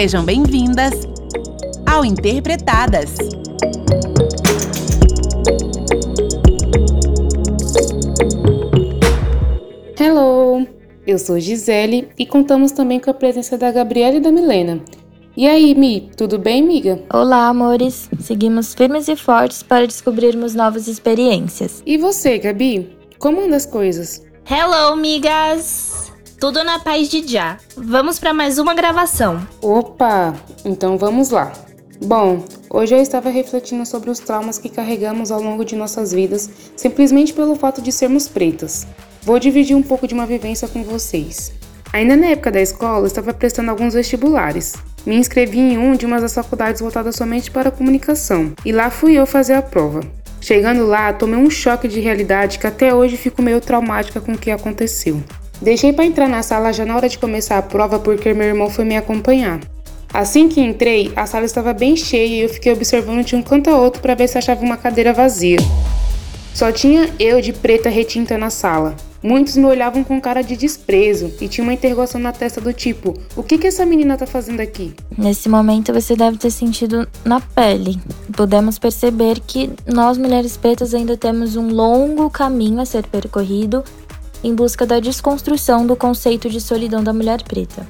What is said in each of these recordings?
Sejam bem-vindas ao Interpretadas. Hello, eu sou Gisele e contamos também com a presença da Gabriela e da Milena. E aí, Mi, tudo bem, amiga? Olá, amores. Seguimos firmes e fortes para descobrirmos novas experiências. E você, Gabi? Como anda as coisas? Hello, migas! Tudo na paz de já. Vamos para mais uma gravação. Opa, então vamos lá. Bom, hoje eu estava refletindo sobre os traumas que carregamos ao longo de nossas vidas, simplesmente pelo fato de sermos pretas. Vou dividir um pouco de uma vivência com vocês. Ainda na época da escola, estava prestando alguns vestibulares. Me inscrevi em um de uma das faculdades voltadas somente para a comunicação, e lá fui eu fazer a prova. Chegando lá, tomei um choque de realidade que até hoje fico meio traumática com o que aconteceu. Deixei para entrar na sala já na hora de começar a prova porque meu irmão foi me acompanhar. Assim que entrei, a sala estava bem cheia e eu fiquei observando de um canto a outro para ver se achava uma cadeira vazia. Só tinha eu de preta retinta na sala. Muitos me olhavam com cara de desprezo e tinha uma interrogação na testa do tipo: o que, que essa menina tá fazendo aqui? Nesse momento você deve ter sentido na pele. Podemos perceber que nós mulheres pretas ainda temos um longo caminho a ser percorrido em busca da desconstrução do conceito de solidão da mulher preta.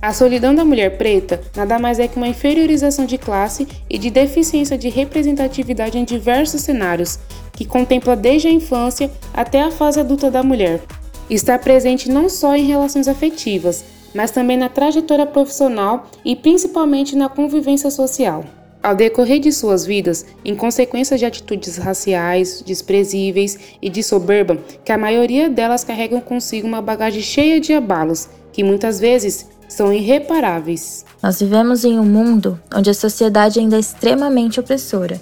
A solidão da mulher preta nada mais é que uma inferiorização de classe e de deficiência de representatividade em diversos cenários, que contempla desde a infância até a fase adulta da mulher. Está presente não só em relações afetivas, mas também na trajetória profissional e principalmente na convivência social. Ao decorrer de suas vidas, em consequência de atitudes raciais, desprezíveis e de soberba, que a maioria delas carregam consigo uma bagagem cheia de abalos, que muitas vezes são irreparáveis. Nós vivemos em um mundo onde a sociedade ainda é extremamente opressora,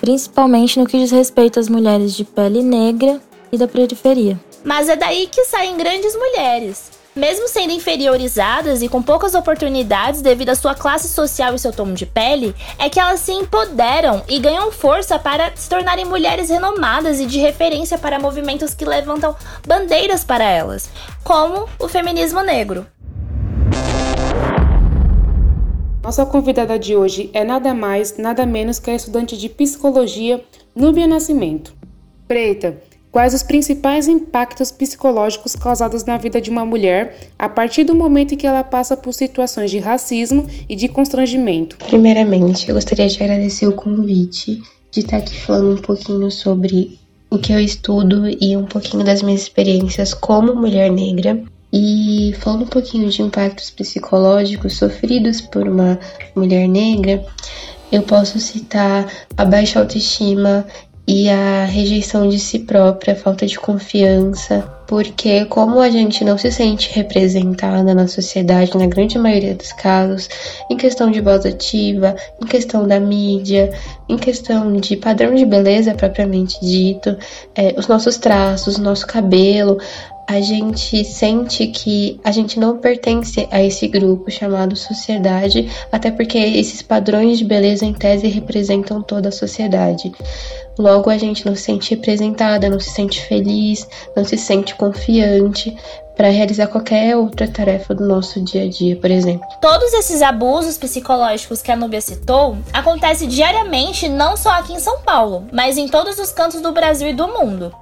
principalmente no que diz respeito às mulheres de pele negra e da periferia. Mas é daí que saem grandes mulheres. Mesmo sendo inferiorizadas e com poucas oportunidades devido à sua classe social e seu tom de pele, é que elas se empoderam e ganham força para se tornarem mulheres renomadas e de referência para movimentos que levantam bandeiras para elas, como o feminismo negro. Nossa convidada de hoje é nada mais, nada menos que a estudante de psicologia Núbia Nascimento. Preta, quais os principais impactos psicológicos causados na vida de uma mulher a partir do momento em que ela passa por situações de racismo e de constrangimento? Primeiramente, eu gostaria de agradecer o convite de estar aqui falando um pouquinho sobre o que eu estudo e um pouquinho das minhas experiências como mulher negra. E falando um pouquinho de impactos psicológicos sofridos por uma mulher negra, eu posso citar a baixa autoestima e a rejeição de si própria, a falta de confiança, porque como a gente não se sente representada na sociedade, na grande maioria dos casos, em questão de voz ativa, em questão da mídia, em questão de padrão de beleza propriamente dito, é, os nossos traços, nosso cabelo, a gente sente que a gente não pertence a esse grupo chamado sociedade, até porque esses padrões de beleza em tese representam toda a sociedade. Logo, a gente não se sente representada, não se sente feliz, não se sente confiante para realizar qualquer outra tarefa do nosso dia a dia, por exemplo. Todos esses abusos psicológicos que a Núbia citou acontecem diariamente não só aqui em São Paulo, mas em todos os cantos do Brasil e do mundo.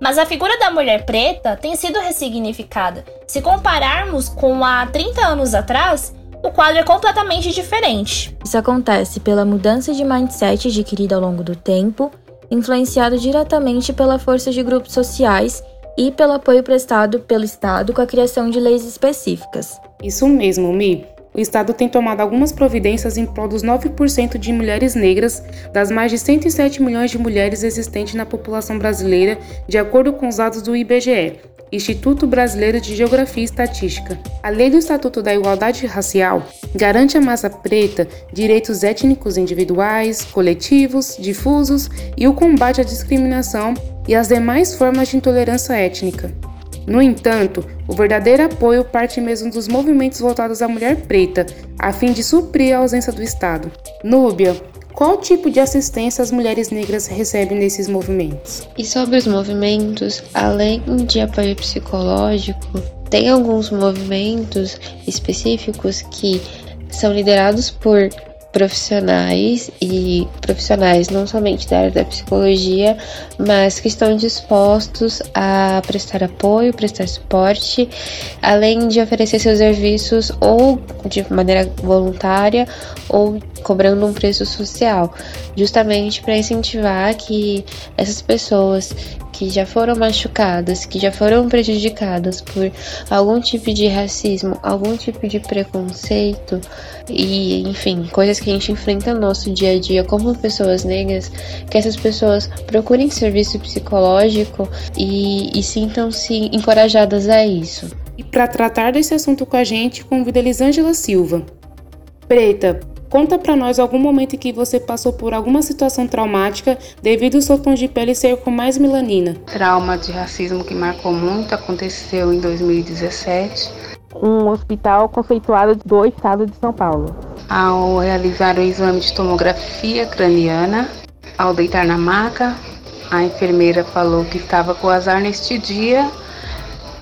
Mas a figura da mulher preta tem sido ressignificada. Se compararmos com há 30 anos atrás, o quadro é completamente diferente. Isso acontece pela mudança de mindset adquirida ao longo do tempo, influenciado diretamente pela força de grupos sociais e pelo apoio prestado pelo Estado com a criação de leis específicas. Isso mesmo, Mi o Estado tem tomado algumas providências em prol dos 9% de mulheres negras das mais de 107 milhões de mulheres existentes na população brasileira, de acordo com os dados do IBGE, Instituto Brasileiro de Geografia e Estatística. A Lei do Estatuto da Igualdade Racial garante à massa preta direitos étnicos individuais, coletivos, difusos e o combate à discriminação e às demais formas de intolerância étnica. No entanto, o verdadeiro apoio parte mesmo dos movimentos voltados à mulher preta, a fim de suprir a ausência do Estado. Núbia, qual tipo de assistência as mulheres negras recebem nesses movimentos? E sobre os movimentos, além de apoio psicológico, tem alguns movimentos específicos que são liderados por profissionais e profissionais não somente da área da psicologia, mas que estão dispostos a prestar apoio, prestar suporte, além de oferecer seus serviços ou de maneira voluntária ou cobrando um preço social, justamente para incentivar que essas pessoas que já foram machucadas, que já foram prejudicadas por algum tipo de racismo, algum tipo de preconceito e, enfim, coisas que a gente enfrenta no nosso dia a dia como pessoas negras, que essas pessoas procurem serviço psicológico e, e sintam-se encorajadas a isso. E para tratar desse assunto com a gente, convido a Elisângela Silva. Preta, Conta para nós algum momento em que você passou por alguma situação traumática devido ao seu tom de pele ser com mais melanina. Trauma de racismo que marcou muito aconteceu em 2017. Um hospital conceituado do estado de São Paulo. Ao realizar o exame de tomografia craniana, ao deitar na maca, a enfermeira falou que estava com azar neste dia,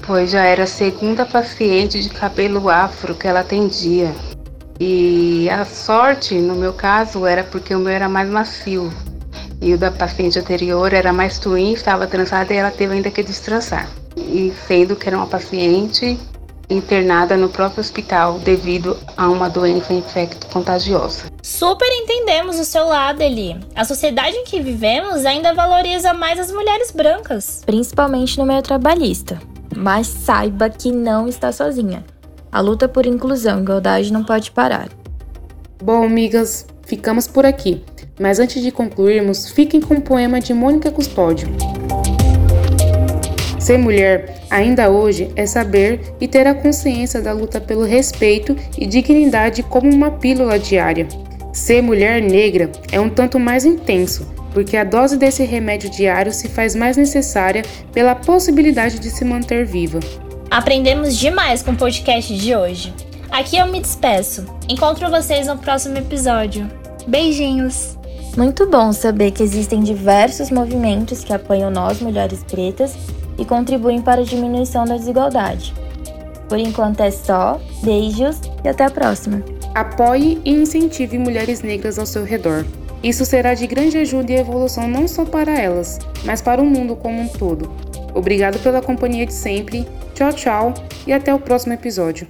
pois já era a segunda paciente de cabelo afro que ela atendia. E a sorte, no meu caso, era porque o meu era mais macio. E o da paciente anterior era mais twin, estava trançada e ela teve ainda que destrançar. E sendo que era uma paciente internada no próprio hospital devido a uma doença infecto-contagiosa. Super entendemos o seu lado, Eli. A sociedade em que vivemos ainda valoriza mais as mulheres brancas. Principalmente no meio trabalhista. Mas saiba que não está sozinha. A luta por inclusão e igualdade não pode parar. Bom, amigas, ficamos por aqui. Mas antes de concluirmos, fiquem com o poema de Mônica Custódio. Ser mulher, ainda hoje, é saber e ter a consciência da luta pelo respeito e dignidade como uma pílula diária. Ser mulher negra é um tanto mais intenso, porque a dose desse remédio diário se faz mais necessária pela possibilidade de se manter viva. Aprendemos demais com o podcast de hoje. Aqui eu me despeço. Encontro vocês no próximo episódio. Beijinhos! Muito bom saber que existem diversos movimentos que apoiam nós, mulheres pretas, e contribuem para a diminuição da desigualdade. Por enquanto é só, beijos e até a próxima. Apoie e incentive mulheres negras ao seu redor. Isso será de grande ajuda e evolução não só para elas, mas para o mundo como um todo. Obrigado pela companhia de sempre Tchau, tchau e até o próximo episódio.